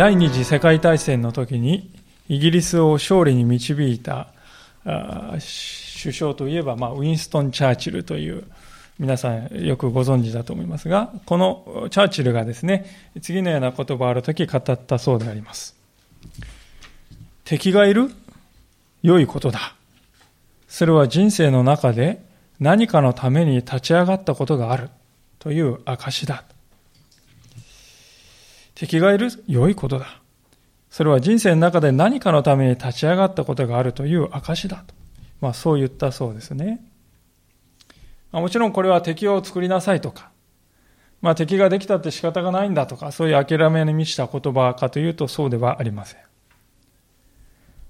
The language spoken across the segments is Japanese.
第二次世界大戦の時にイギリスを勝利に導いた首相といえば、まあ、ウィンストン・チャーチルという皆さんよくご存知だと思いますが、このチャーチルがですね、次のような言葉ある時語ったそうであります。敵がいる？良いことだ。それは人生の中で何かのために立ち上がったことがあるという証だ。敵がいる良いことだ。それは人生の中で何かのために立ち上がったことがあるという証だと。まあそう言ったそうですね。まもちろんこれは敵を作りなさいとか、まあ敵ができたって仕方がないんだとか、そういう諦めに満ちた言葉かというとそうではありませ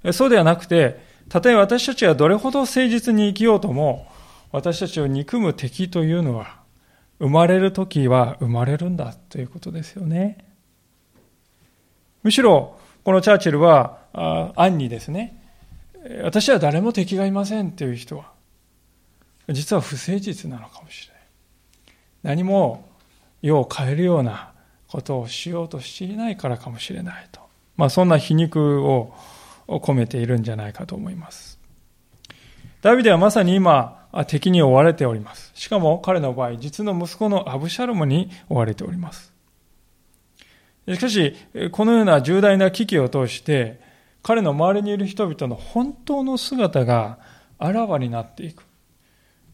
ん。そうではなくて、たとえ私たちがどれほど誠実に生きようとも、私たちを憎む敵というのは、生まれる時は生まれるんだということですよね。むしろ、このチャーチルは、暗にですね、私は誰も敵がいませんという人は、実は不誠実なのかもしれない。何も世を変えるようなことをしようとしていないからかもしれないと。まあそんな皮肉を込めているんじゃないかと思います。ダビデはまさに今、敵に追われております。しかも彼の場合、実の息子のアブシャロムに追われております。しかし、このような重大な危機を通して、彼の周りにいる人々の本当の姿があらわになっていく。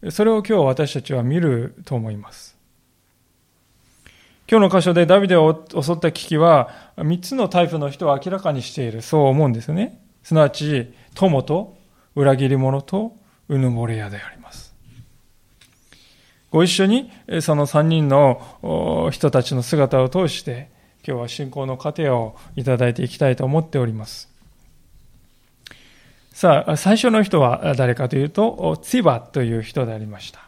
それを今日私たちは見ると思います。今日の箇所でダビデを襲った危機は、3つのタイプの人を明らかにしている、そう思うんですね。すなわち、友と、裏切り者と、うぬぼれ屋であります。ご一緒に、その3人の人たちの姿を通して、今日は信仰の糧をいただいていきたいと思っております。さあ、最初の人は誰かというと、ツィバという人でありました。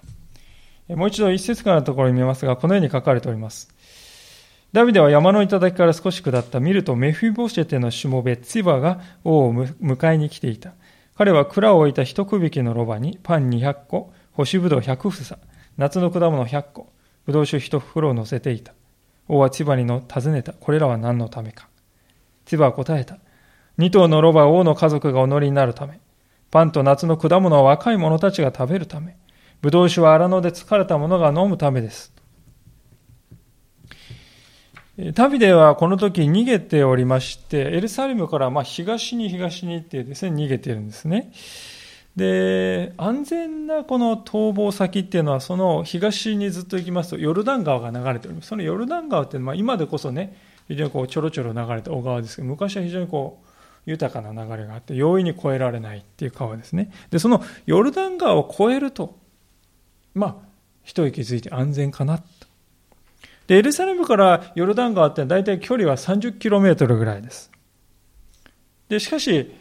もう一度一節からのところを見ますが、このように書かれております。ダビデは山の頂から少し下った見るとメフィボシェテのしもべツィバが王を迎えに来ていた。彼は蔵を置いた一区引きのロバにパン200個、干しぶどう100房、夏の果物100個、ぶどう酒1袋を乗せていた。王はツィバにの尋ねた。これらは何のためか？ツィバは答えた。二頭のロバは王の家族がお乗りになるため。パンと夏の果物は若い者たちが食べるため。ぶどう酒は荒野で疲れた者が飲むためです。ダビデはこの時逃げておりまして、エルサレムからま東に東に行ってですね、逃げているんですね。で、安全なこの逃亡先っていうのは、その東にずっと行きますと、ヨルダン川が流れております。そのヨルダン川っていうのは、今でこそね、非常にこうちょろちょろ流れた小川ですけど、昔は非常にこう、豊かな流れがあって、容易に越えられないっていう川ですね。で、そのヨルダン川を越えると、まあ、一息ついて安全かなとで、エルサレムからヨルダン川って大体距離は 30km ぐらいです。で、しかし、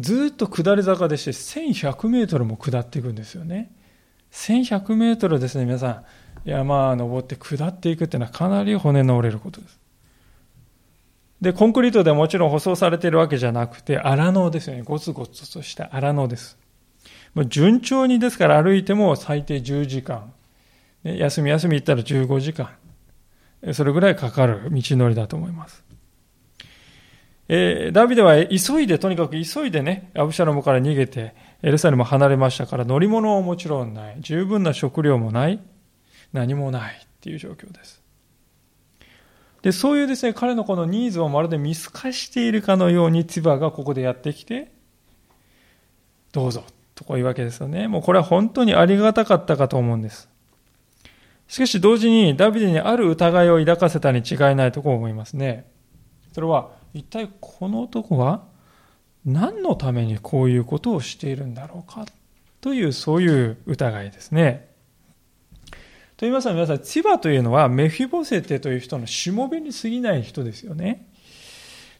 ずっと下り坂でして1100メートルも下っていくんですよね。1100メートルですね、皆さん。山登って下っていくっていうのはかなり骨の折れることです。で、コンクリートでもちろん舗装されているわけじゃなくて、荒野ですよね。ゴツゴツとした荒野です。順調にですから歩いても最低10時間。休み休み行ったら15時間。それぐらいかかる道のりだと思います。えー、ダビデは急いで、とにかく急いでね、アブシャロムから逃げて、エルサレム離れましたから、乗り物ももちろんない、十分な食料もない、何もないっていう状況です。で、そういうですね、彼のこのニーズをまるで見透かしているかのように、ツバがここでやってきて、どうぞ、とこういうわけですよね。もうこれは本当にありがたかったかと思うんです。しかし同時にダビデにある疑いを抱かせたに違いないとこう思いますね。それは一体この男は何のためにこういうことをしているんだろうかというそういう疑いですね。と言いますのは皆さん、千葉というのはメフィボセテという人のしもべに過ぎない人ですよね。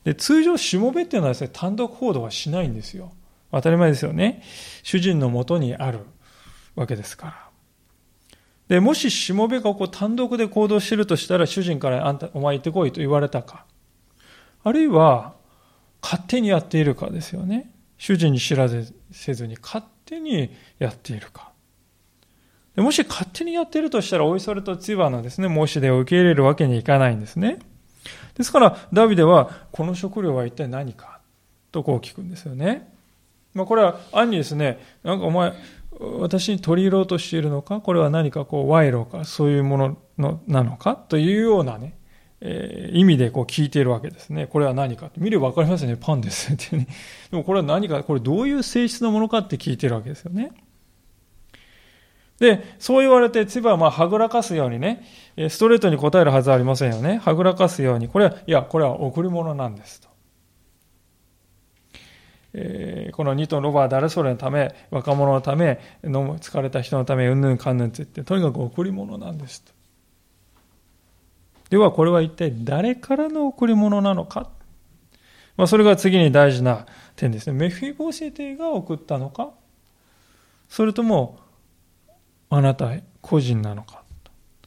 で通常しもべっていうのはですね、単独行動はしないんですよ。当たり前ですよね。主人のもとにあるわけですから。で、もししもべがこう単独で行動しているとしたら、主人からあんた、お前行ってこいと言われたか。あるいは、勝手にやっているかですよね。主人に知らせずに勝手にやっているか。もし勝手にやっているとしたら、おいそれとツバのですね、申し出を受け入れるわけにいかないんですね。ですから、ダビデは、この食料は一体何かとこう聞くんですよね。まあ、これは暗にですね、なんかお前、私に取り入ろうとしているのか？これは何かこう賄賂か？そういうもののなのか？というようなね、えー、意味でこう聞いているわけですね。これは何か見ればわかりますよね。パンです ってね。でもこれは何か、これどういう性質のものかって聞いてるわけですよね。で、そう言われて、千葉はまあはぐらかすようにね、ストレートに答えるはずありませんよね。はぐらかすように、これは、いや、これは贈り物なんですと。えー、この2トロバー誰それのため、若者のため、飲む疲れた人のため、うんぬんかんぬんって言って、とにかく贈り物なんですと。では、これは一体誰からの贈り物なのか？まあ、それが次に大事な点ですね。メフィボセテが送ったのか？それとも、あなた個人なのか？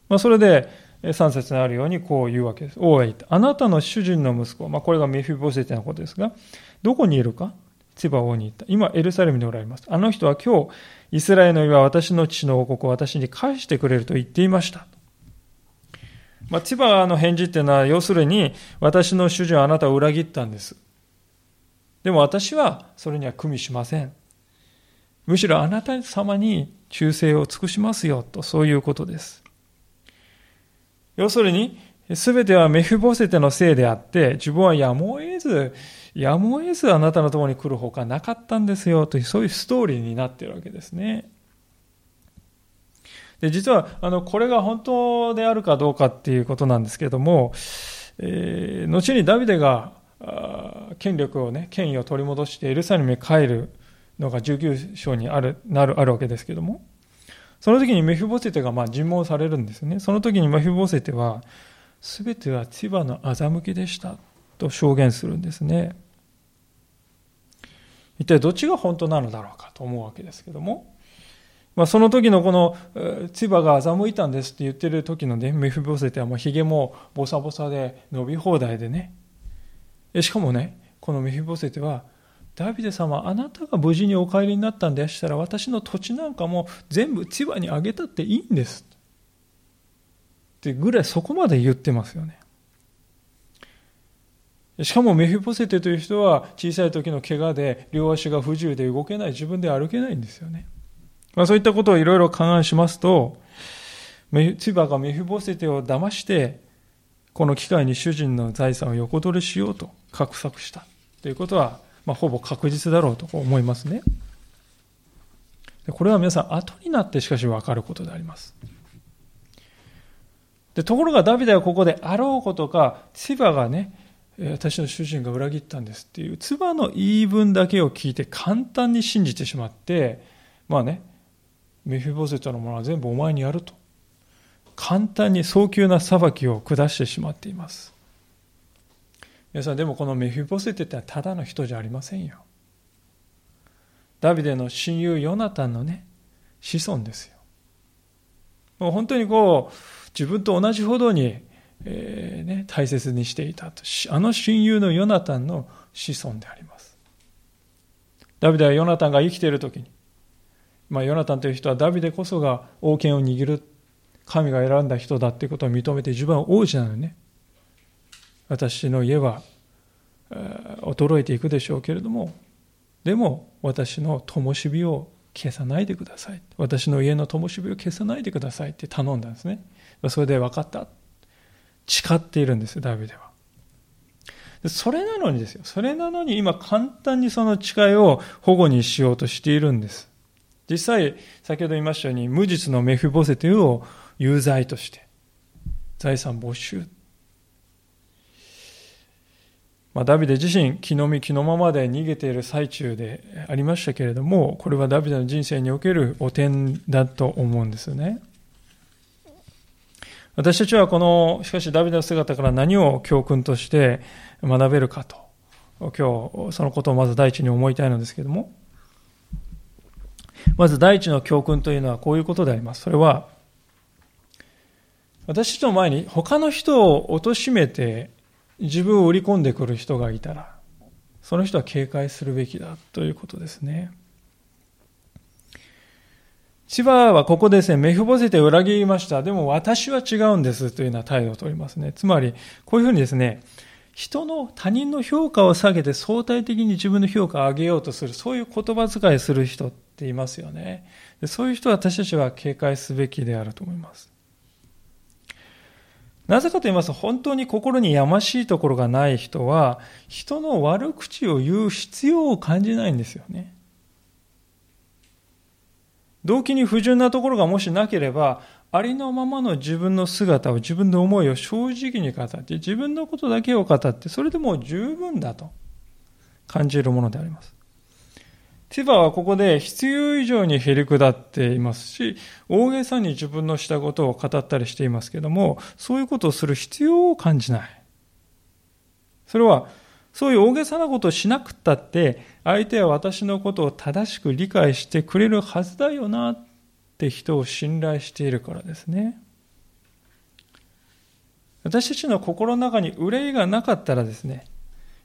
まあ、それで、3節にあるようにこう言うわけです。王へ言った。あなたの主人の息子、まあ、これがメフィボセテのことですが、どこにいるか？千葉王に言った。今、エルサレムにおられます。あの人は今日、イスラエルの岩は私の父の王国を私に返してくれると言っていました。まあ、千葉の返事っていうのは、要するに、私の主人はあなたを裏切ったんです。でも私はそれには組みしません。むしろあなた様に忠誠を尽くしますよと、そういうことです。要するに、すべてはメフボセテのせいであって、自分はやむを得ず、やむを得ずあなたのところに来るほかなかったんですよという、そういうストーリーになっているわけですね。で実はあのこれが本当であるかどうかっていうことなんですけれども、えー、後にダビデが権力をね権威を取り戻してエルサレムに帰るのが19章にあるなるあるわけですけどもその時にメフィボセテがまあ尋問されるんですね。その時にメフィボセテは全ては千葉の欺きでしたと証言するんですね。一体どっちが本当なのだろうかと思うわけですけども、まあ、その時のこの千葉が欺いたんですって言ってる時のね、メフィボセテはもう髭もボサボサで伸び放題でね。しかもね、このメフィボセテは、ダビデ様、あなたが無事にお帰りになったんでしたら、私の土地なんかも全部千葉にあげたっていいんです。ってぐらいそこまで言ってますよね。しかもメフィポセテという人は小さい時の怪我で両足が不自由で動けない自分で歩けないんですよね。まあ、そういったことをいろいろ勘案しますと、ツバがメフボセテを騙して、この機会に主人の財産を横取りしようと画策したということは、まあ、ほぼ確実だろうと思いますね。これは皆さん後になってしかし分かることであります。でところがダビデはここであろうことか、ツバがね、私の主人が裏切ったんですっていう唾の言い分だけを聞いて簡単に信じてしまってまあねメフィボセトのものは全部お前にやると。簡単に早急な裁きを下してしまっています。皆さんでもこのメフィボセテってただの人じゃありませんよ。ダビデの親友ヨナタンのね子孫ですよ。もう本当にこう自分と同じほどにえーね、大切にしていたと。あの親友のヨナタンの子孫であります。ダビデはヨナタンが生きている時に、まあ、ヨナタンという人はダビデこそが王権を握る神が選んだ人だということを認めて自分は王子なのにね私の家は、衰えていくでしょうけれどもでも私の灯火を消さないでください私の家の灯火を消さないでくださいって頼んだんですねそれで分かった誓っているんです、ダビデは。それなのにですよ。それなのに今簡単にその誓いを保護にしようとしているんです。実際、先ほど言いましたように、無実のメフボセテを有罪として、財産没収。まあ、ダビデ自身、気の身気のままで逃げている最中でありましたけれども、これはダビデの人生における汚点だと思うんですよね。私たちはこの、しかしダビデの姿から何を教訓として学べるかと、今日そのことをまず第一に思いたいのですけれども、まず第一の教訓というのはこういうことであります。それは、私たちの前に他の人を貶めて自分を売り込んでくる人がいたら、その人は警戒するべきだということですね。千葉はここですね、メフボセテを裏切りました。でも私は違うんですというような態度をとりますね。つまり、こういうふうにですね、人の他人の評価を下げて相対的に自分の評価を上げようとする、そういう言葉遣いする人っていますよね。でそういう人は私たちは警戒すべきであると思います。なぜかと言いますと、本当に心にやましいところがない人は、人の悪口を言う必要を感じないんですよね。動機に不純なところがもしなければ、ありのままの自分の姿を、自分の思いを正直に語って、自分のことだけを語って、それでもう十分だと感じるものであります。ティバはここで必要以上にへり下っていますし、大げさに自分のしたことを語ったりしていますけども、そういうことをする必要を感じない。それは、そういう大げさなことをしなくったって、相手は私のことを正しく理解してくれるはずだよなって人を信頼しているからですね。私たちの心の中に憂いがなかったらですね、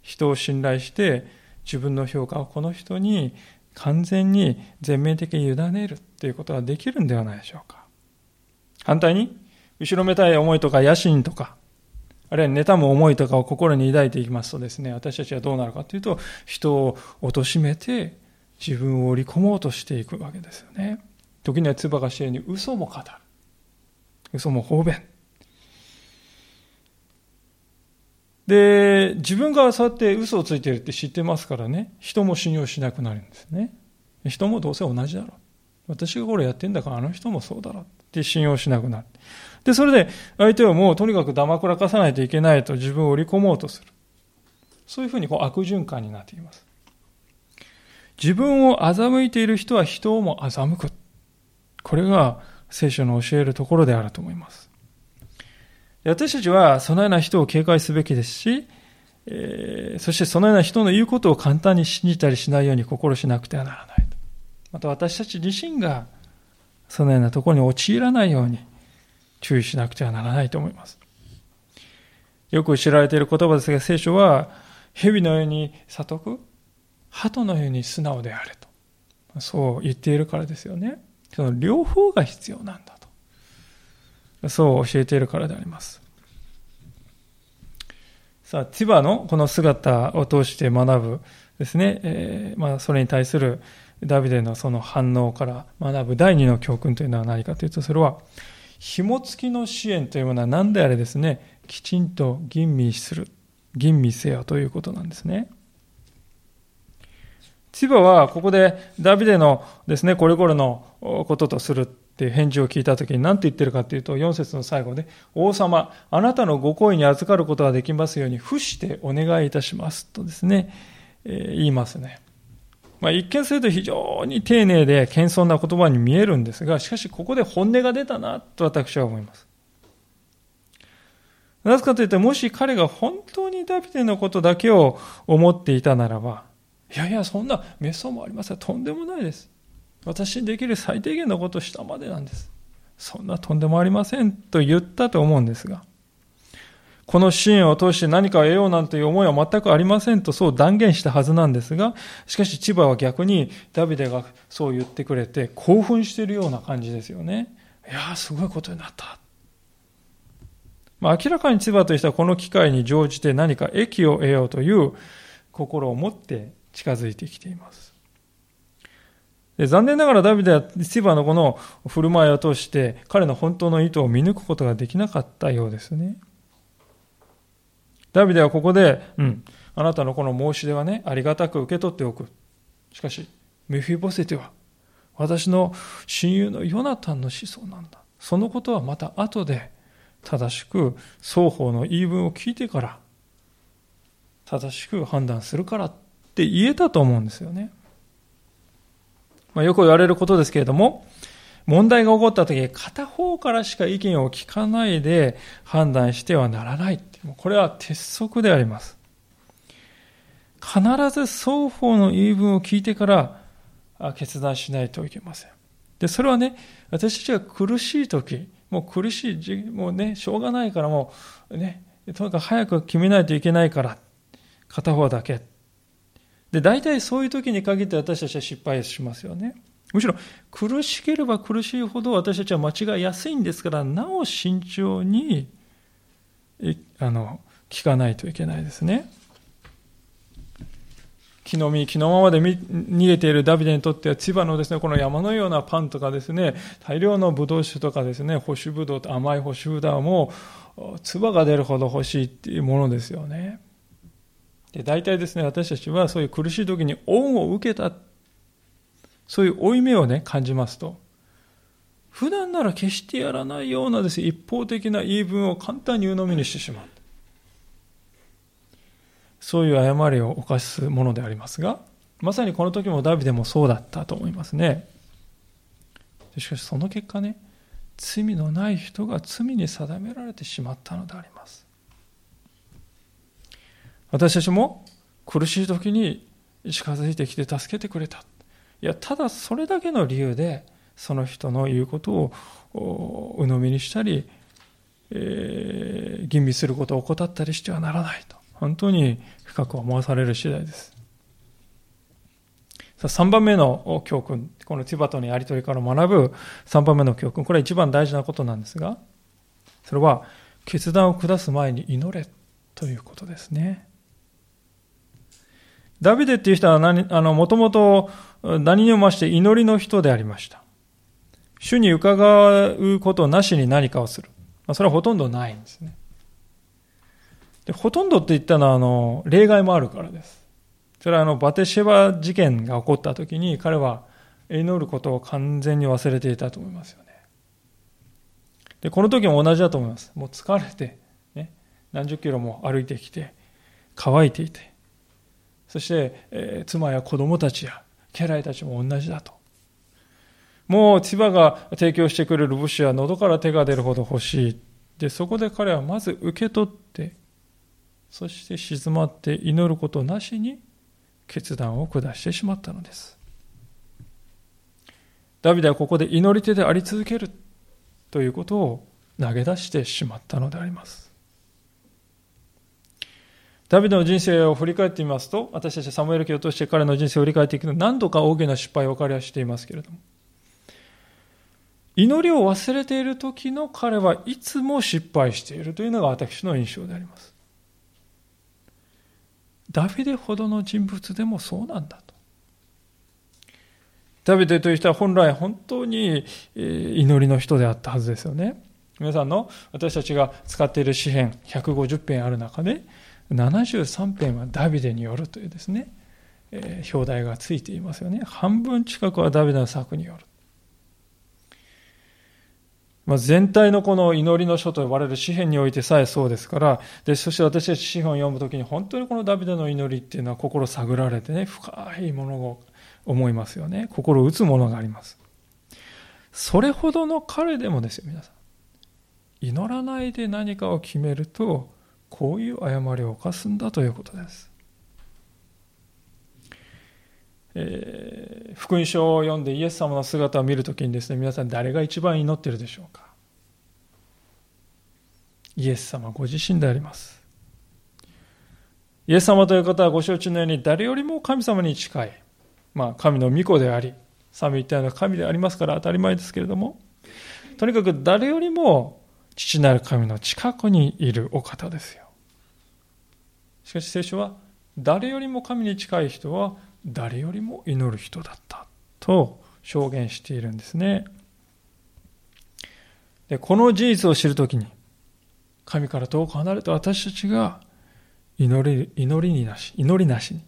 人を信頼して自分の評価をこの人に完全に全面的に委ねるっていうことができるんではないでしょうか。反対に、後ろめたい思いとか野心とか、あるいは妬む思いとかを心に抱いていきますとですね、私たちはどうなるかというと、人を貶めて自分を織り込もうとしていくわけですよね。時には唾が知るに嘘も語る。嘘も方便。で、自分がそうやって嘘をついてるって知ってますからね、人も信用しなくなるんですね。人もどうせ同じだろう。私がこれやってんだからあの人もそうだろうって信用しなくなる。で、それで相手はもうとにかくだまくらかさないといけないと自分を織り込もうとする。そういうふうにこう悪循環になっています。自分を欺いている人は人をも欺く。これが聖書の教えるところであると思います。私たちはそのような人を警戒すべきですし、えー、そしてそのような人の言うことを簡単に信じたりしないように心しなくてはならない。また私たち自身がそのようなところに陥らないように注意しなくてはならないと思います。よく知られている言葉ですが、聖書は蛇のように悟く、鳩のように素直であれと。そう言っているからですよね。その両方が必要なんだと。そう教えているからであります。さあ、千葉のこの姿を通して学ぶですね、えー、まあ、それに対するダビデのその反応から学ぶ第二の教訓というのは何かというと、それは、紐付きの支援というものは何であれですね、きちんと吟味する、吟味せよということなんですね。千葉はここでダビデのですね、これこれのこととするっていう返事を聞いたときに何て言ってるかというと、4節の最後で、王様、あなたのご好意に預かることができますように、付してお願いいたしますとですね、えー、言いますね。まあ、一見すると非常に丁寧で謙遜な言葉に見えるんですが、しかしここで本音が出たなと私は思います。なぜかというと、もし彼が本当にダビデのことだけを思っていたならば、いやいや、そんな滅相もありません。とんでもないです。私にできる最低限のことをしたまでなんです。そんなとんでもありませんと言ったと思うんですが、この支援を通して何かを得ようなんていう思いは全くありませんとそう断言したはずなんですが、しかし千葉は逆にダビデがそう言ってくれて興奮しているような感じですよね。いやーすごいことになった。まあ、明らかに千葉としてはこの機会に乗じて何か益を得ようという心を持って近づいてきています。で残念ながらダビデは千葉のこの振る舞いを通して彼の本当の意図を見抜くことができなかったようですね。ダビデはここで、うん、あなたのこの申し出はね、ありがたく受け取っておく。しかし、メフィボセテは、私の親友のヨナタンの子孫なんだ。そのことはまた後で、正しく双方の言い分を聞いてから、正しく判断するからって言えたと思うんですよね。まあ、よく言われることですけれども、問題が起こった時、片方からしか意見を聞かないで判断してはならない。これは鉄則であります。必ず双方の言い分を聞いてから決断しないといけません。で、それはね、私たちが苦しい時、もう苦しい、もうね、しょうがないからもうね、とにかく早く決めないといけないから、片方だけ。で、大体そういう時に限って私たちは失敗しますよね。むしろ苦しければ苦しいほど私たちは間違いやすいんですから、なお慎重に、あの、聞かないといけないですね。木の実、木のままで逃げているダビデにとっては、千葉のですね、この山のようなパンとかですね、大量のブドウ酒とかですね、干しブドウと甘い干しブドウも、唾が出るほど欲しいっていうものですよね。で、大体ですね、私たちはそういう苦しい時に恩を受けた、そういう負い目をね、感じますと、普段なら決してやらないようなですね、一方的な言い分を簡単に鵜呑みにしてしまう。そういう誤りを犯すものでありますが、まさにこの時もダビデもそうだったと思いますね。しかしその結果ね、罪のない人が罪に定められてしまったのであります。私たちも苦しい時に近づいてきて助けてくれた。いや、ただそれだけの理由で、その人の言うことを鵜呑みにしたり、えー、吟味することを怠ったりしてはならないと。本当に深く思わされる次第です。さあ3番目の教訓、このティバトのやりとりから学ぶ3番目の教訓、これは一番大事なことなんですが、それは決断を下す前に祈れということですね。ダビデっていう人は何、あの、もともと何にもまして祈りの人でありました。主に伺うことなしに何かをする。まあ、それはほとんどないんですね。でほとんどって言ったのは、あの、例外もあるからです。それはあの、バテシェバ事件が起こった時に、彼は祈ることを完全に忘れていたと思いますよね。で、この時も同じだと思います。もう疲れて、ね、何十キロも歩いてきて、乾いていて、そして、えー、妻や子供たちや家来たちも同じだと。もう千葉が提供してくれる物資は喉から手が出るほど欲しい。で、そこで彼はまず受け取って、そして静まって祈ることなしに決断を下してしまったのです。ダビデはここで祈り手であり続けるということを投げ出してしまったのであります。ダビデの人生を振り返ってみますと、私たちサムエル記を通して彼の人生を振り返っていくと何度か大きな失敗を彼はしていますけれども、祈りを忘れている時の彼はいつも失敗しているというのが私の印象であります。ダビデほどの人物でもそうなんだと。ダビデという人は本来本当に祈りの人であったはずですよね。皆さんの私たちが使っている詩篇150編ある中で73編はダビデによるというですね、えー、表題がついていますよね。半分近くはダビデの作による。まあ、全体のこの祈りの書と呼ばれる詩篇においてさえそうですから、で、そして私たち詩篇を読むときに本当にこのダビデの祈りっていうのは心探られてね、深いものを思いますよね。心打つものがあります。それほどの彼でもですよ、皆さん。祈らないで何かを決めると、こういう誤りを犯すんだということです。えー、福音書を読んでイエス様の姿を見るときにですね、皆さん誰が一番祈ってるでしょうかイエス様ご自身であります。イエス様という方はご承知のように誰よりも神様に近い、まあ神の御子であり、三位一体の神でありますから当たり前ですけれども、とにかく誰よりも父なる神の近くにいるお方ですよ。しかし聖書は誰よりも神に近い人は誰よりも祈る人だったと証言しているんですね。でこの事実を知るときに、神から遠く離れた私たちが祈り祈りになし、祈りなしに、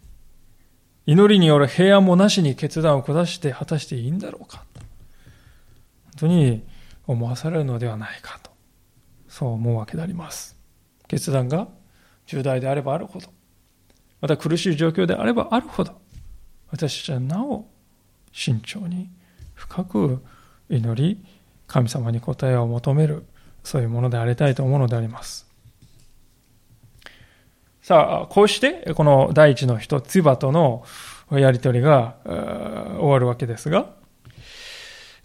祈りによる平安もなしに決断を下して果たしていいんだろうか、本当に思わされるのではないかと、そう思うわけであります。決断が重大であればあるほど、また苦しい状況であればあるほど、私たちはなお慎重に深く祈り神様に答えを求める。そういうものでありたいと思うのであります。さあこうしてこの第一の人ツバとのやり取りが終わるわけですが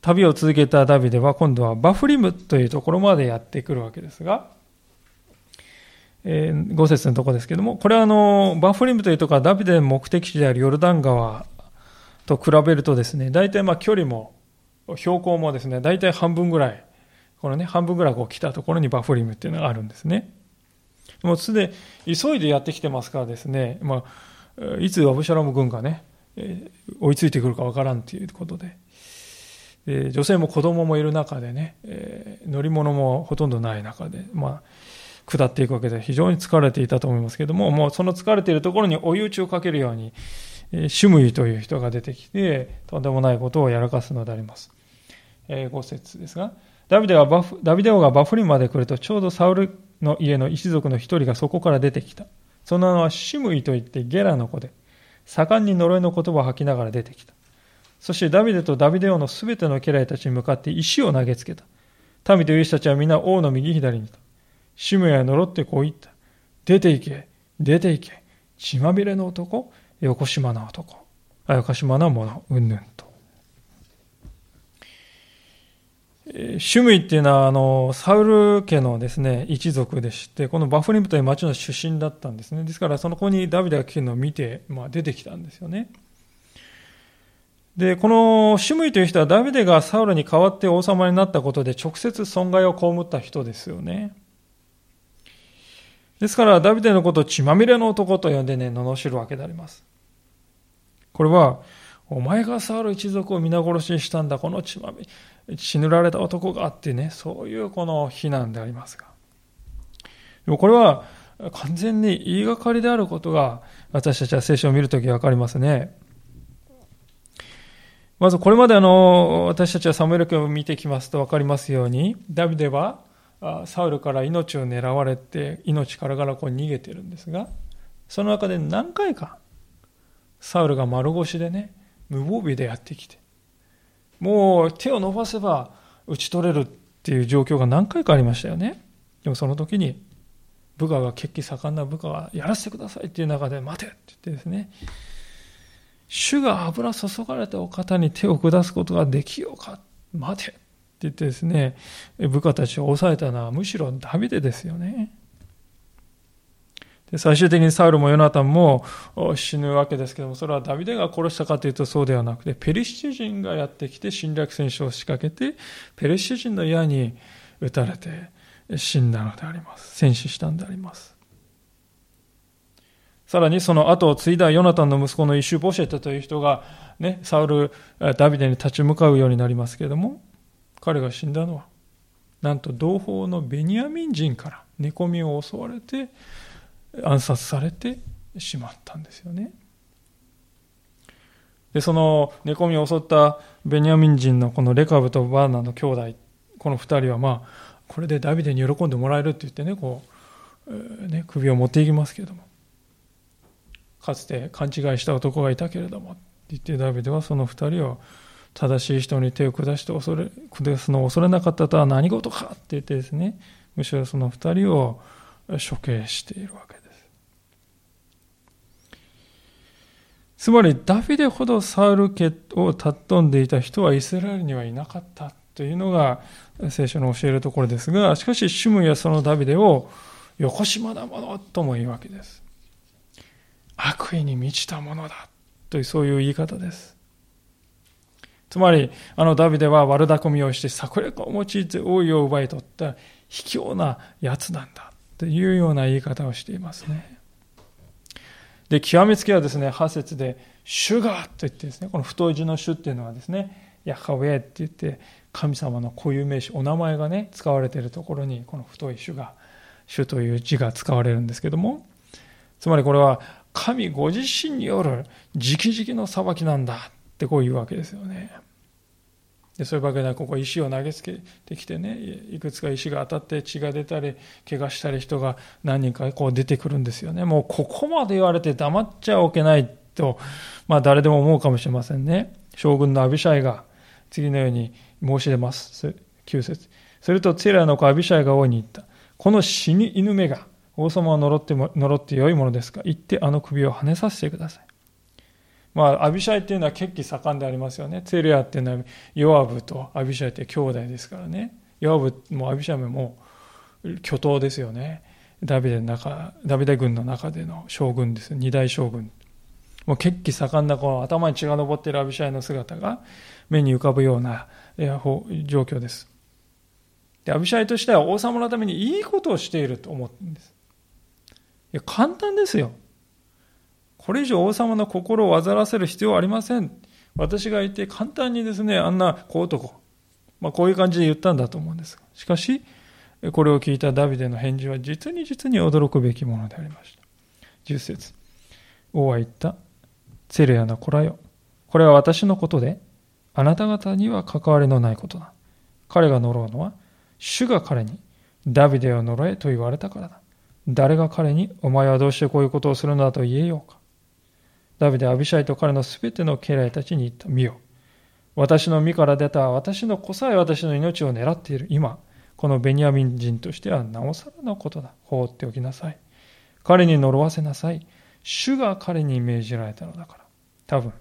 旅を続けたダビデは今度はバフリムというところまでやってくるわけですがえー、5節のところですけども、これはあの、バフリムというところはダビデの目的地であるヨルダン川と比べるとですね、大体まあ距離も、標高もですね、大体半分ぐらい、このね、半分ぐらいこう来たところにバフリムっていうのがあるんですね。もうすでに急いでやってきてますからですね、まあ、いつアブシャロム軍がね、追いついてくるかわからんということで、えー、女性も子供もいる中でね、えー、乗り物もほとんどない中で、まあ、下っていくわけで非常に疲れていたと思いますけれども、もうその疲れているところに追い打ちをかけるように、シュムイという人が出てきて、とんでもないことをやらかすのであります。えー、5節ですが、ダビデはバフダビデ王がバフリンまで来ると、ちょうどサウルの家の一族の一人がそこから出てきた。その名はシムイといってゲラの子で、盛んに呪いの言葉を吐きながら出てきた。そしてダビデとダビデ王のすべての家来たちに向かって石を投げつけた。民と勇士たちは皆王の右左にいた。シムイは呪ってこう言った。出て行け、出て行け、血まみれの男、横島な男、あ横島な者、うんぬんと。シュムイっていうのは、あの、サウル家のですね、一族でして、このバフリムという町の出身だったんですね。ですから、その子にダビデが来るのを見て、まあ、出てきたんですよね。で、このシムイという人はダビデがサウルに代わって王様になったことで直接損害を被った人ですよね。ですから、ダビデのことを血まみれの男と呼んでね、罵るわけであります。これは、お前がサウル一族を皆殺しにしたんだ、この血まみ、血塗られた男があってね、そういうこの非難でありますが。でもこれは完全に言いがかりであることが、私たちは聖書を見るときわかりますね。まずこれまであの、私たちはサムエル記を見てきますとわかりますように、ダビデはサウルから命を狙われて、命からがらこう逃げてるんですが、その中で何回か、サウルが丸腰でね、無防備でやってきて、もう手を伸ばせば打ち取れるっていう状況が何回かありましたよね。でもその時に、部下が血気盛んな部下がやらせてくださいっていう中で、待てって言ってですね、主が油注がれたお方に手を下すことができようか待てって言ってですね、部下たちを抑えたのはむしろダビデですよね。で最終的にサウルもヨナタンも死ぬわけですけども、それはダビデが殺したかというとそうではなくて、ペリシテ人がやってきて侵略戦争を仕掛けて、ペリシテ人の矢に撃たれて死んだのであります。戦死したんであります。さらにその後を継いだヨナタンの息子のイシュボシェテという人が、ね、サウル、ダビデに立ち向かうようになりますけれども、彼が死んだのは、なんと同胞のベニヤミン人から寝込みを襲われて、暗殺されてしまったんですよね。で、その寝込みを襲ったベニヤミン人のこのレカブとバーナの兄弟、この二人はまあ、これでダビデに喜んでもらえるって言ってね、こう、ね、首を持っていきますけれども、かつて勘違いした男がいたけれども、って言ってダビデはその二人を正しい人に手を下して恐れ、下すのを恐れなかったとは何事かって言ってですね、むしろその二人を処刑しているわけです。つまりダビデほどサウル家を尊んでいた人はイスラエルにはいなかったというのが聖書の教えるところですが、しかしシムやそのダビデを横島なものとも言うわけです。悪意に満ちたものだというそういう言い方です。つまり、あのダビデは悪巧みをして策略を用いて王位を奪い取った卑怯なやつなんだというような言い方をしていますね。で、極めつけはですね、8節で、主がと言ってですね、この太字の主っていうのはですね、ヤハウェって言って、神様の固有名詞、お名前がね、使われているところに、この太い主が、主という字が使われるんですけども、つまりこれは、神ご自身による直々の裁きなんだってこう言うわけですよね。でそういうわけではここ石を投げつけてきてねいくつか石が当たって血が出たり怪我したり人が何人かこう出てくるんですよね。もうここまで言われて黙っちゃおけないと、まあ、誰でも思うかもしれませんね。将軍のアビシャイが次のように申し出ます。9節。するとツェルヤの子アビシャイが王に言った。この死に犬めが王様を呪っても呪ってよいものですか？行ってあの首をはねさせてくださいまあ、アビシャイっていうのは血気盛んでありますよね。ツェルヤっていうのはヨアブとアビシャイって兄弟ですからね。ヨアブもアビシャイも巨頭ですよね。ダビデの中、ダビデ軍の中での将軍です。二大将軍。もう血気盛んなこの頭に血が上っているアビシャイの姿が目に浮かぶような状況です。で、アビシャイとしては王様のためにいいことをしていると思ってるんです。いや、簡単ですよ。これ以上王様の心を煩わせる必要はありません。私がいて簡単にですね、あんな小男、まあ、こういう感じで言ったんだと思うんですしかし、これを聞いたダビデの返事は実に実に驚くべきものでありました。10節王は言った。セレアの子らよ。これは私のことで、あなた方には関わりのないことだ。彼が呪うのは、主が彼に、ダビデを呪えと言われたからだ。誰が彼に、お前はどうしてこういうことをするのだと言えようか？ダビデアビシャイと彼のすべての家来たちに言った。見よ。私の身から出た私の子さえ私の命を狙っている。今、このベニヤミン人としてはなおさらのことだ。放っておきなさい。彼に呪わせなさい。主が彼に命じられたのだから。多分。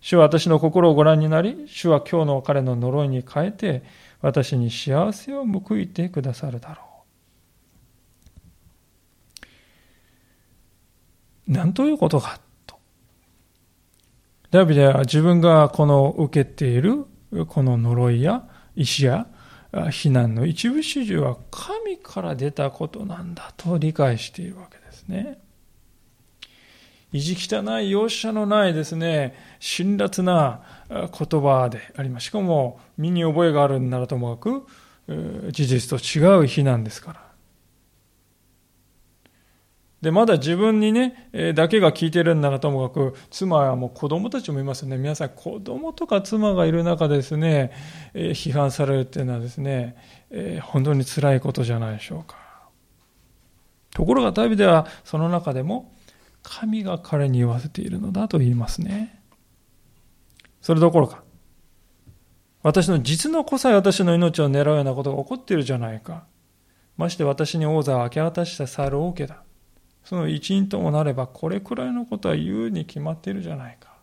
主は私の心をご覧になり、主は今日の彼の呪いに変えて、私に幸せを報いてくださるだろう。何ということかと。ダビデは自分がこの受けているこの呪いや石や非難の一部始終は神から出たことなんだと理解しているわけですね。意地汚い容赦のないですね、辛辣な言葉であります。しかも身に覚えがあるんならともかく、事実と違う非難ですから。で、まだ自分にねえ、だけが聞いてるんならともかく、妻はもう子供たちもいますよね。皆さん子供とか妻がいる中ですねえ、批判されるっていうのはですねえ、本当に辛いことじゃないでしょうか。ところがダビデはその中でも、神が彼に言わせているのだと言いますね。それどころか、私の実の子さえ私の命を狙うようなことが起こっているじゃないか。まして私に王座を明け渡した猿王家だ。その一員ともなれば、これくらいのことは言うに決まっているじゃないか。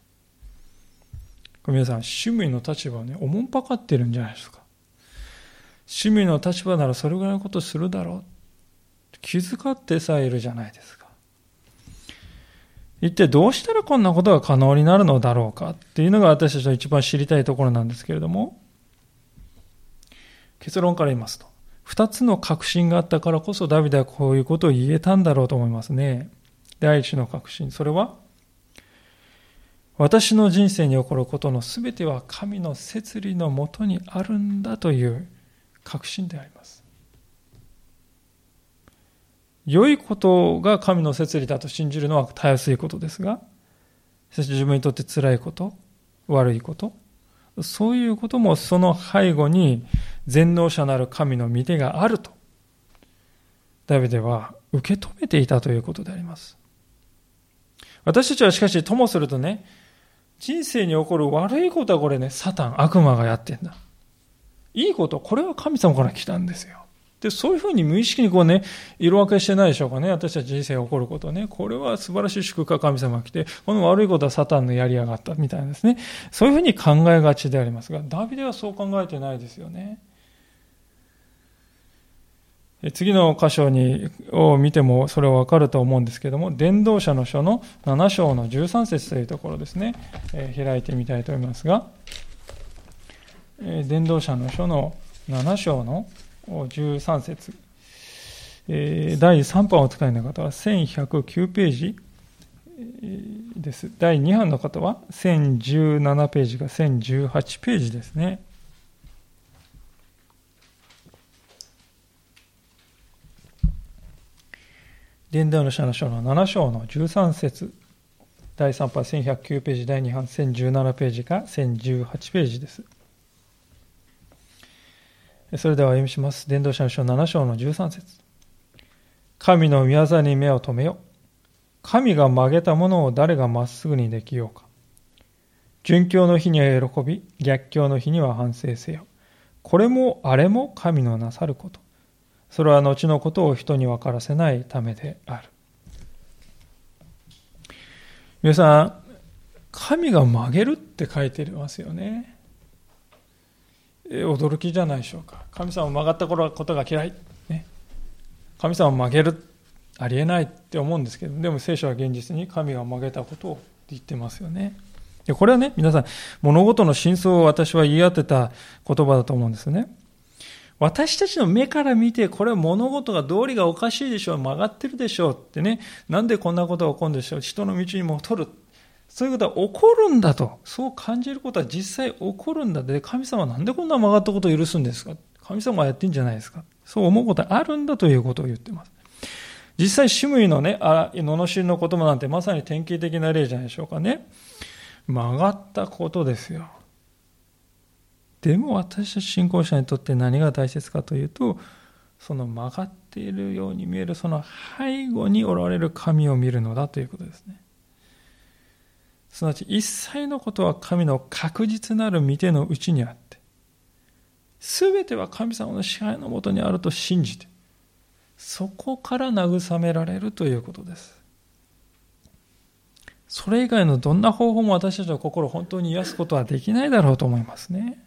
皆さん、趣味の立場をね、おもんぱかってるんじゃないですか。趣味の立場ならそれぐらいのことするだろう。気遣ってさえいるじゃないですか。一体どうしたらこんなことが可能になるのだろうかっていうのが私たちの一番知りたいところなんですけれども、結論から言いますと、二つの確信があったからこそダビデはこういうことを言えたんだろうと思いますね。第一の確信、それは、私の人生に起こることの全ては神の摂理のもとにあるんだという確信であります。良いことが神の摂理だと信じるのはたやすいことですが、そして自分にとって辛いこと、悪いこと、そういうこともその背後に全能者なる神の御手があると、ダビデは受け止めていたということであります。私たちはしかしともするとね、人生に起こる悪いことはこれね、サタン、悪魔がやってんだ。いいこと、これは神様から来たんですよ。で、そういうふうに無意識にこうね、色分けしてないでしょうかね。私たち人生が起こることね。これは素晴らしい祝福が神様が来て、この悪いことはサタンのやりやがったみたいですね。そういうふうに考えがちでありますが、ダビデはそう考えてないですよね。次の箇所にを見てもそれはわかると思うんですけども、伝道者の書の7章の13節というところですね、えー、開いてみたいと思いますが、えー、伝道者の書の7章の13節、えー、第3版をお使いの方は1109ページです。第2版の方は1017ページが1018ページですね。伝道の者の書の7章の13節第3版1109ページ、第2版1017ページが1018ページです。それでは読みします。伝道者の書7章の13節神の御業に目を留めよ。神が曲げたものを誰がまっすぐにできようか。殉教の日には喜び、逆境の日には反省せよ。これもあれも神のなさること。それは後のことを人に分からせないためである。皆さん、神が曲げるって書いてますよね。驚きじゃないでしょうか神様を曲がったことが嫌い、ね、神様を曲げるありえないって思うんですけどでも聖書は現実に神が曲げたことを言ってますよね。でこれはね、皆さん、物事の真相を私は言い当てた言葉だと思うんですよね。私たちの目から見て、これは物事が道理がおかしいでしょう、曲がってるでしょうってね、なんでこんなことが起こるんでしょう、人の道に戻るっ。そういうことは起こるんだと、そう感じることは実際起こるんだで、神様なんでこんな曲がったことを許すんですか？神様がやってんじゃないですか？そう思うことはあるんだということを言ってます。実際、シムイのね、あら罵りの言葉なんてまさに典型的な例じゃないでしょうかね。曲がったことですよ。でも私たち信仰者にとって何が大切かというと、その曲がっているように見えるその背後におられる神を見るのだということですね。すなわち一切のことは神の確実なる見てのうちにあって、すべては神様の支配のもとにあると信じて、そこから慰められるということです。それ以外のどんな方法も私たちの心を本当に癒すことはできないだろうと思いますね。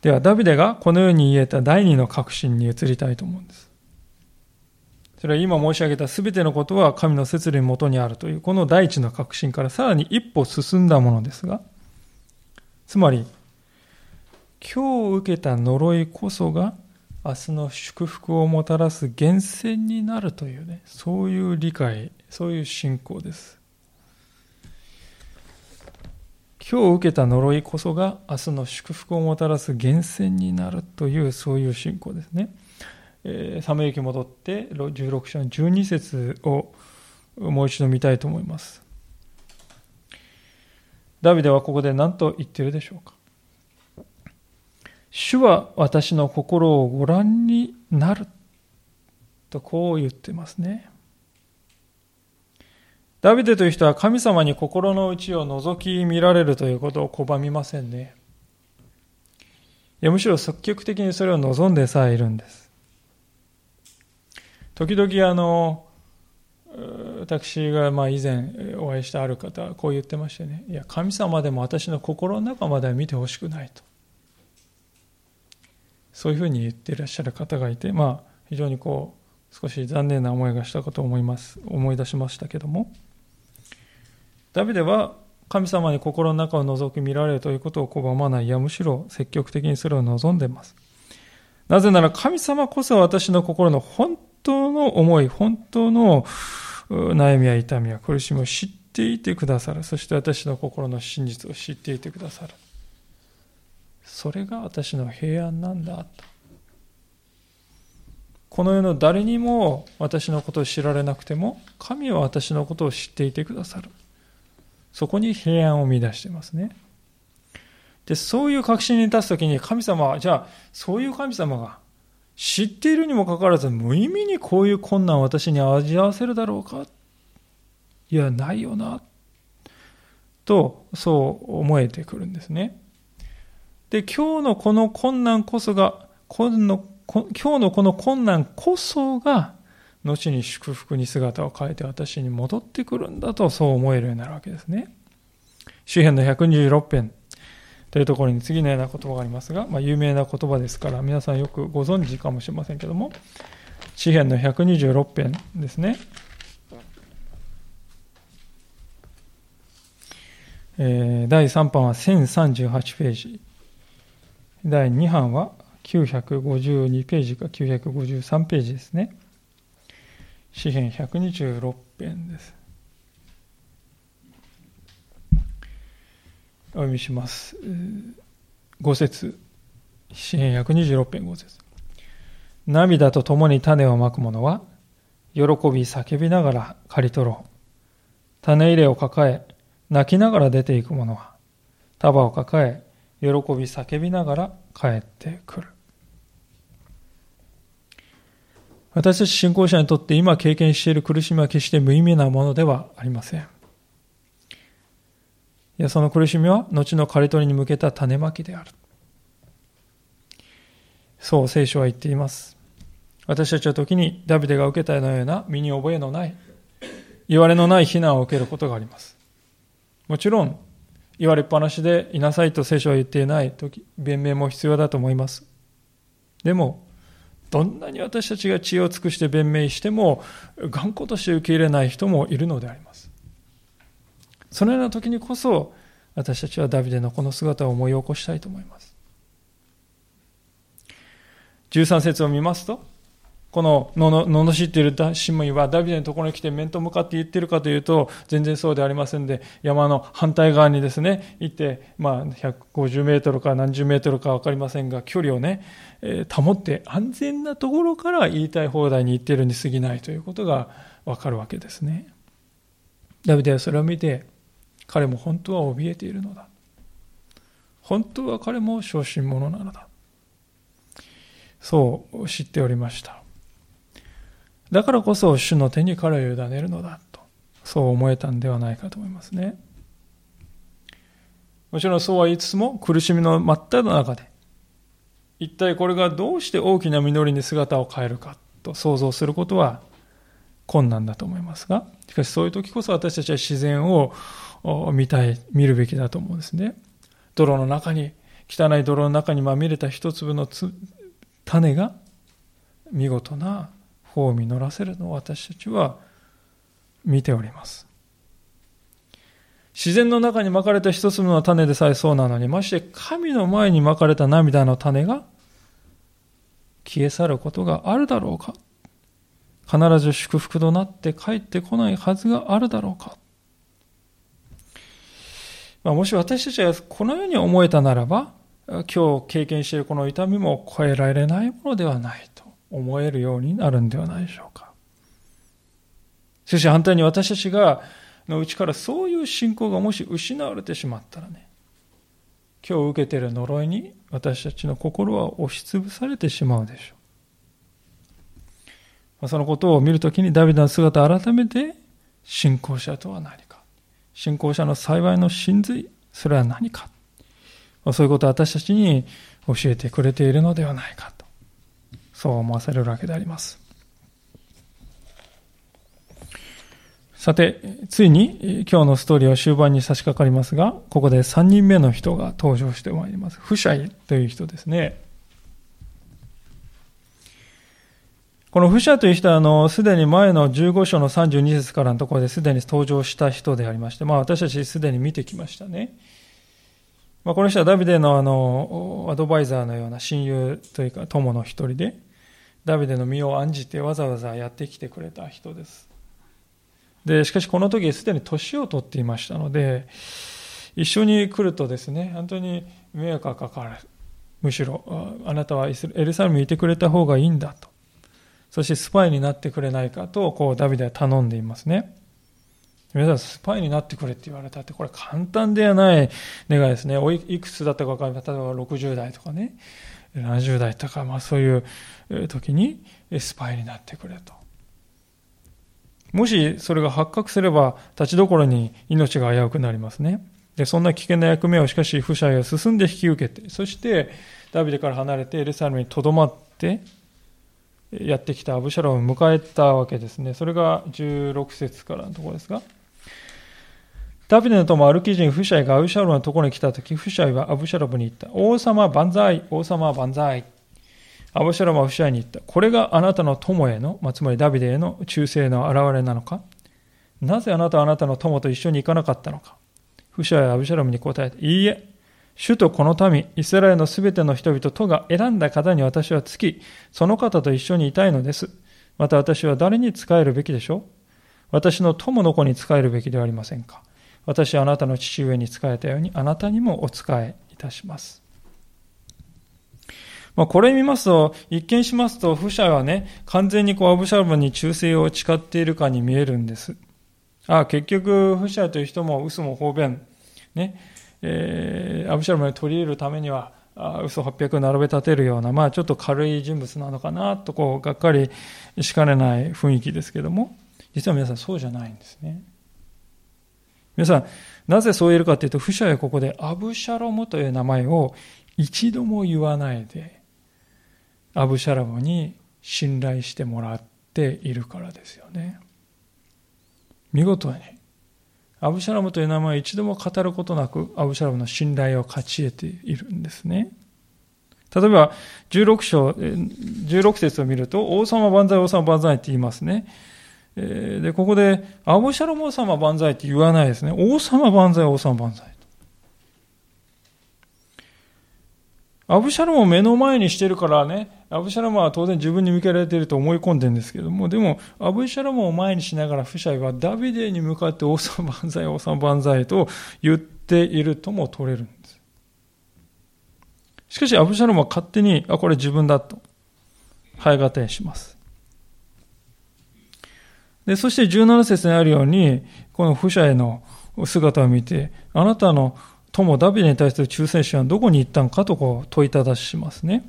では、ダビデがこのように言えた第二の確信に移りたいと思うんです。それは今申し上げた全てのことは神の摂理のもとにあるという、この第一の確信からさらに一歩進んだものですが、つまり、今日受けた呪いこそが明日の祝福をもたらす源泉になるというね、そういう理解、そういう信仰です。今日受けた呪いこそが明日の祝福をもたらす源泉になるというそういう信仰ですね。えー、サムエ記戻って16章の12節をもう一度見たいと思います。ダビデはここで何と言っているでしょうか主は私の心をご覧になる。とこう言ってますね。ダビデという人は神様に心の内を覗き見られるということを拒みませんね。いやむしろ積極的にそれを望んでさえいるんです。時々あの、私がまあ以前お会いしたある方はこう言ってましてね、いや、神様でも私の心の中までは見てほしくないと。そういうふうに言っていらっしゃる方がいて、まあ、非常にこう、少し残念な思いがしたかと思います、思い出しましたけども、ダビデは神様に心の中を覗き見られるということを拒まない、いや、むしろ積極的にそれを望んでいます。なぜなら神様こそ私の心の本当の思い、本当の悩みや痛みや苦しみを知っていてくださる。そして私の心の真実を知っていてくださる。それが私の平安なんだと。この世の誰にも私のことを知られなくても、神は私のことを知っていてくださる。そこに平安を見出していますね。で、そういう確信に立つときに神様は、じゃあ、そういう神様が知っているにもかかわらず、無意味にこういう困難を私に味わわせるだろうか？いや、ないよな。と、そう思えてくるんですね。で、今日のこの困難こそが、今の今日のこの困難こそが、後に祝福に姿を変えて私に戻ってくるんだとそう思えるようになるわけですね。詩篇の126編というところに次のような言葉がありますが、まあ、有名な言葉ですから皆さんよくご存知かもしれませんけども詩篇の126編ですね、えー、第3版は1038ページ。第2版は952ページか953ページですね。詩篇126編です。お読みします。5節詩篇126編5節涙と共に種をまく者は、喜び叫びながら刈り取ろう。種入れを抱え、泣きながら出ていく者は、束を抱え、喜び叫びながら帰ってくる。私たち信仰者にとって今経験している苦しみは決して無意味なものではありません。やその苦しみは後の刈り取りに向けた種まきである。そう聖書は言っています。私たちは時にダビデが受けたような身に覚えのない、言われのない非難を受けることがあります。もちろん、言われっぱなしでいなさいと聖書は言っていない時、弁明も必要だと思います。でも、どんなに私たちが知恵を尽くして弁明しても、頑固として受け入れない人もいるのであります。そのような時にこそ、私たちはダビデのこの姿を思い起こしたいと思います。13節を見ますと、こののの罵っているシモンはダビデのところに来て面と向かって言ってるかというと全然そうでありませんで山の反対側にですね行って、まあ、150メートルか何十メートルか分かりませんが距離をね、えー、保って安全なところから言いたい放題に言ってるに過ぎないということが分かるわけですねダビデはそれを見て彼も本当は怯えているのだ。本当は彼も小心者なのだ。そう知っておりました。だからこそ主の手に彼を委ねるのだと、そう思えたんではないかと思いますね。もちろんそうは言いつつも苦しみの真っ只中で、一体これがどうして大きな実りに姿を変えるかと想像することは困難だと思いますが、しかしそういう時こそ私たちは自然を見たい、見るべきだと思うんですね。泥の中に、汚い泥の中にまみれた一粒の種が見事な方を実らせるのを私たちは見ております。自然の中にまかれた一粒の種でさえそうなのに、まして神の前にまかれた涙の種が消え去ることがあるだろうか必ず祝福となって帰ってこないはずがあるだろうか、まあ、もし私たちがこのように思えたならば、今日経験しているこの痛みも超えられないものではないと。思えるようになるんではないでしょうか。しかし反対に私たちがのうちからそういう信仰がもし失われてしまったらね、今日受けている呪いに私たちの心は押しつぶされてしまうでしょう。そのことを見るときにダビデの姿を改めて信仰者とは何か。信仰者の幸いの真髄、それは何か？そういうことを私たちに教えてくれているのではないかと。そう思わされるわけであります。さて、ついに今日のストーリーは終盤に差し掛かりますが、ここで3人目の人が登場してまいります。フシャイという人ですね。このフシャという人は、あの、すでに前の15章の32節からのところですでに登場した人でありまして、まあ私たちすでに見てきましたね。まあこの人はダビデのあの、アドバイザーのような親友というか友の一人で、ダビデの身を案じてわざわざやってきてくれた人です。で、しかしこの時すでに年を取っていましたので、一緒に来るとですね、本当に迷惑がかかる。むしろ、あなたはエルサレムにいてくれた方がいいんだと。そしてスパイになってくれないかと、こうダビデは頼んでいますね。皆さん、スパイになってくれって言われたって、これ簡単ではない願いですね。おいくつだったか分かる例えば60代とかね。70代とか、まあそういう時にスパイになってくれと。もしそれが発覚すれば、立ちどころに命が危うくなりますね。で、そんな危険な役目をしかし、不者が進んで引き受けて、そして、ダビデから離れてエルサレムにとどまって、やってきたアブシャロムを迎えたわけですね。それが16節からのところですが、ダビデの友アルキ人フシャイがアブシャロムのところに来たとき、フシャイはアブシャロムに言った。王様万歳王様万歳アブシャロムはフシャイに言った。これがあなたの友への、まあ、つまりダビデへの忠誠の表れなのか？なぜあなたはあなたの友と一緒に行かなかったのか？フシャイはアブシャロムに答えた。いいえ、主とこの民、イスラエルのすべての人々とが選んだ方に私はつき、その方と一緒にいたいのです。また私は誰に仕えるべきでしょう？私の友の子に仕えるべきではありませんか？私はあなたの父上に仕えたように、あなたにもお仕えいたします。まあ、これ見ますと、一見しますと、フシャはね、完全にこうアブシャロムに忠誠を誓っているかに見えるんです。ああ結局、フシャという人も嘘も方便、ね、えー、アブシャロムに取り入れるためには、あ嘘800並べ立てるような、まあちょっと軽い人物なのかなと、こう、がっかりしかねない雰囲気ですけども、実は皆さんそうじゃないんですね。皆さん、なぜそう言えるかというと、フシャはここでアブシャロムという名前を一度も言わないで、アブシャロムに信頼してもらっているからですよね。見事に、アブシャラムという名前を一度も語ることなく、アブシャラムの信頼を勝ち得ているんですね。例えば、16章、16節を見ると、王様万歳、王様万歳って言いますね。で、ここで、アブシャロム王様万歳って言わないですね。王様万歳、王様万歳。アブシャロムを目の前にしてるからね、アブシャロムは当然自分に向けられていると思い込んでるんですけども、でも、アブシャロムを前にしながら、フシャイはダビデに向かって王様万歳、王様万歳と言っているとも取れるんです。しかし、アブシャロムは勝手に、あ、これ自分だと、早がてします。で、そして17節にあるように、このフシャイの姿を見て、あなたの友ダビデに対する忠誠心はどこに行ったのかとこう問いただしますね。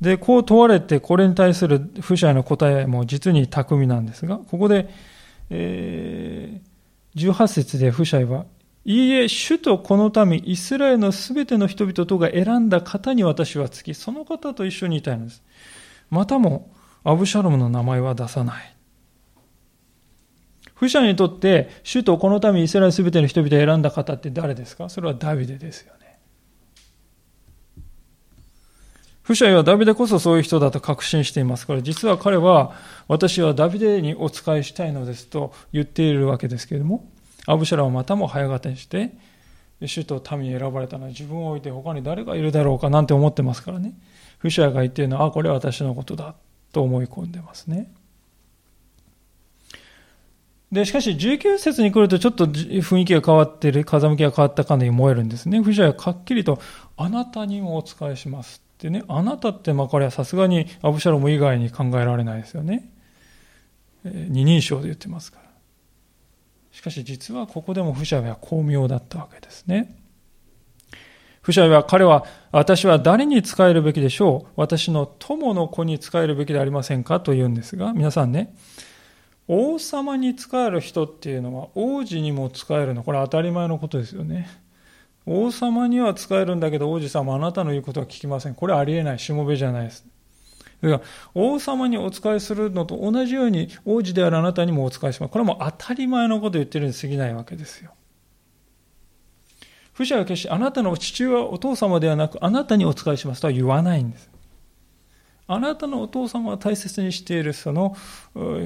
で、こう問われて、これに対する不者への答えも実に巧みなんですが、ここで、えー、18節で不者は、いいえ、主とこの民、イスラエルのすべての人々とが選んだ方に私はつき、その方と一緒にいたいのです。またも、アブシャロムの名前は出さない。不者にとって、主とこの民、イスラエルすべての人々を選んだ方って誰ですか？それはダビデですよね。不者はダビデこそそういう人だと確信していますから、実は彼は、私はダビデにお仕えしたいのですと言っているわけですけれども、アブシャラはまたも早がてして、主と民に選ばれたのは自分を置いて他に誰がいるだろうかなんて思ってますからね。不者が言っているのは、あ、これは私のことだと思い込んでますね。で、しかし19節に来るとちょっと雰囲気が変わってる、風向きが変わったかのように思えるんですね。藤ははっきりと、あなたにもお仕えしますってね、あなたってまあこれはさすがにアブシャロム以外に考えられないですよね。二人称で言ってますから。しかし実はここでもフシャイは巧妙だったわけですね。フシャイは彼は私は誰に仕えるべきでしょう？私の友の子に仕えるべきでありませんか？と言うんですが、皆さんね、王様に仕える人っていうのは王子にも仕えるの。これ当たり前のことですよね。王様には仕えるんだけど王子様あなたの言うことは聞きません。これありえない。しもべじゃないです。だから王様にお仕えするのと同じように王子であるあなたにもお仕えします。これも当たり前のことを言ってるに過ぎないわけですよ。不者は決してあなたの父親、お父様ではなくあなたにお仕えしますとは言わないんです。あなたのお父様は大切にしているその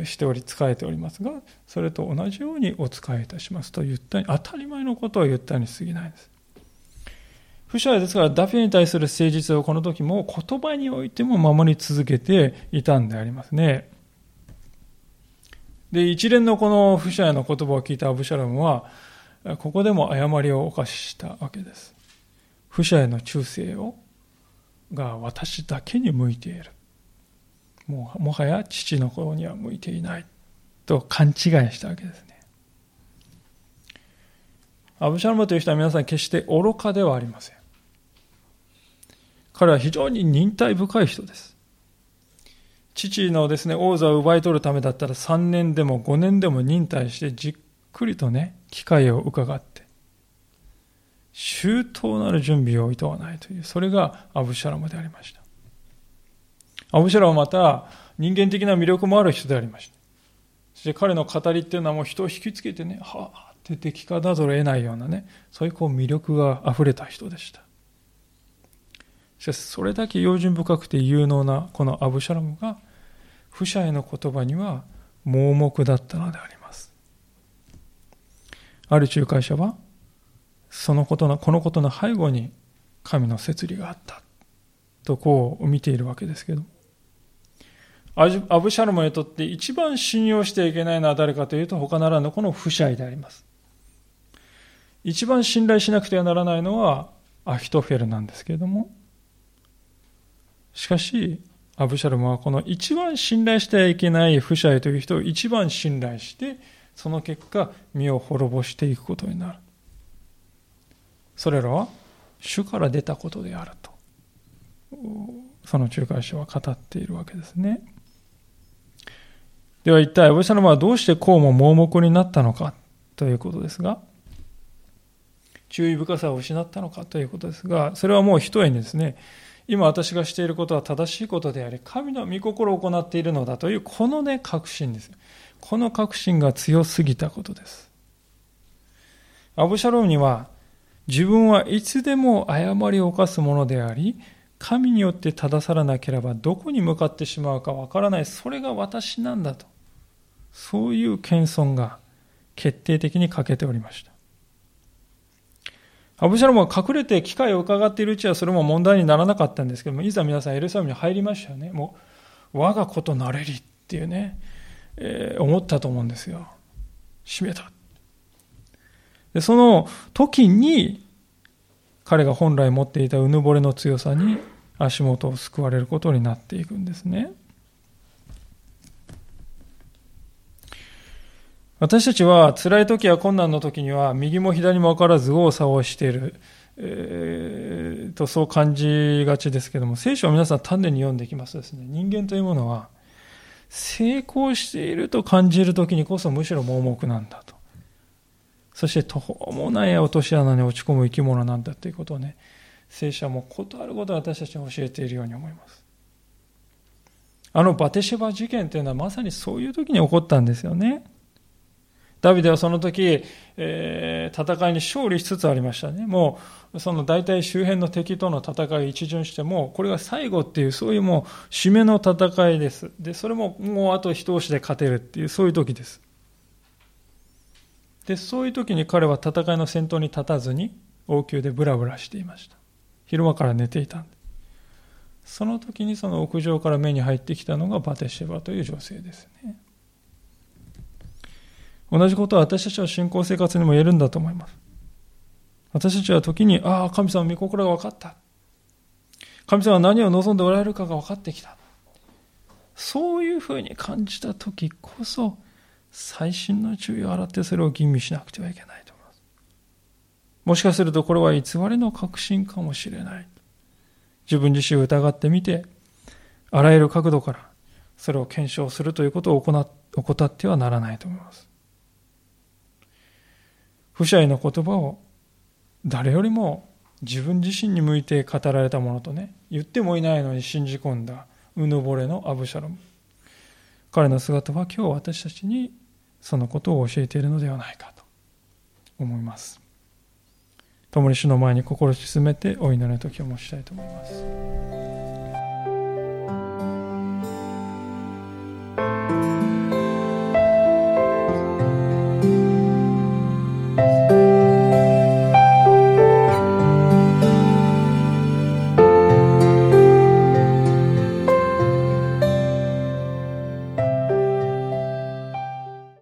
しており仕えておりますがそれと同じようにお仕えいたしますと言ったに当たり前のことを言ったに過ぎないです。不者ですからダフィに対する誠実をこの時も言葉においても守り続けていたんでありますね。で一連のこの不者への言葉を聞いたアブシャロムはここでも誤りを犯したわけです。不者への忠誠をが私だけに向いている。もうもはや父の方には向いていないと勘違いしたわけですね。アブシャロムという人は皆さん決して愚かではありません。彼は非常に忍耐深い人です。父のですね、王座を奪い取るためだったら3年でも5年でも忍耐してじっくりとね、機会を伺って、周到なる準備をいとわないという、それがアブシャラムでありました。アブシャラムはまた人間的な魅力もある人でありました。そして彼の語りっていうのはもう人を引きつけてね、はあって敵かだぞる得ないようなね、そういうこう魅力が溢れた人でした。しかしそれだけ用心深くて有能なこのアブシャラムが、不者への言葉には盲目だったのであります。ある仲介者は、そのことの、このことの背後に神の摂理があったとこう見ているわけですけどアブシャロムにとって一番信用してはいけないのは誰かというと他ならぬこの不シャイであります。一番信頼しなくてはならないのはアヒトフェルなんですけれどもしかしアブシャロムはこの一番信頼してはいけない不シャイという人を一番信頼してその結果身を滅ぼしていくことになる。それらは主から出たことであると。その仲介者は語っているわけですね。では一体アブシャロムはどうしてこうも盲目になったのかということですが注意深さを失ったのかということですがそれはもう一重にですね今私がしていることは正しいことであり神の御心を行っているのだというこのね確信です。この確信が強すぎたことです。アブシャロムには自分はいつでも誤りを犯すものであり、神によって正さらなければどこに向かってしまうかわからない。それが私なんだと。そういう謙遜が決定的に欠けておりました。アブシャロムは隠れて機会を伺っているうちはそれも問題にならなかったんですけども、いざ皆さんエルサレムに入りましたよね。もう、我がことなれりっていうね、えー、思ったと思うんですよ。閉めた。で、その時に、彼が本来持っていたうぬぼれの強さに足元を救われることになっていくんですね。私たちは辛い時や困難の時には右も左も分からず右往左往している、えー、とそう感じがちですけども聖書を皆さん丹念に読んでいきますとですね。人間というものは成功していると感じる時にこそむしろ盲目なんだと。そして途方もない落とし穴に落ち込む生き物なんだということをね聖書はもうことあること私たちに教えているように思いますあのバテシェバ事件というのはまさにそういう時に起こったんですよねダビデはその時、えー、戦いに勝利しつつありましたね。もう、その大体周辺の敵との戦いを一巡しても、これが最後っていう、そういうもう、締めの戦いです。で、それももうあと一押しで勝てるっていう、そういう時です。で、そういう時に彼は戦いの先頭に立たずに、王宮でブラブラしていました。昼間から寝ていたんで。その時にその屋上から目に入ってきたのがバテシェバという女性ですね。同じことは私たちは信仰生活にも言えるんだと思います。私たちは時に、ああ、神様の御心が分かった。神様は何を望んでおられるかが分かってきた。そういうふうに感じた時こそ、細心の注意を払ってそれを吟味しなくてはいけないと思います。もしかするとこれは偽りの確信かもしれない。自分自身を疑ってみて、あらゆる角度からそれを検証するということを行怠ってはならないと思います。不謝への言葉を誰よりも自分自身に向いて語られたものとね、言ってもいないのに信じ込んだうぬぼれのアブシャロム。彼の姿は今日私たちにそのことを教えているのではないかと思います。共に主の前に心を沈めてお祈りの時を持ちたいと思います。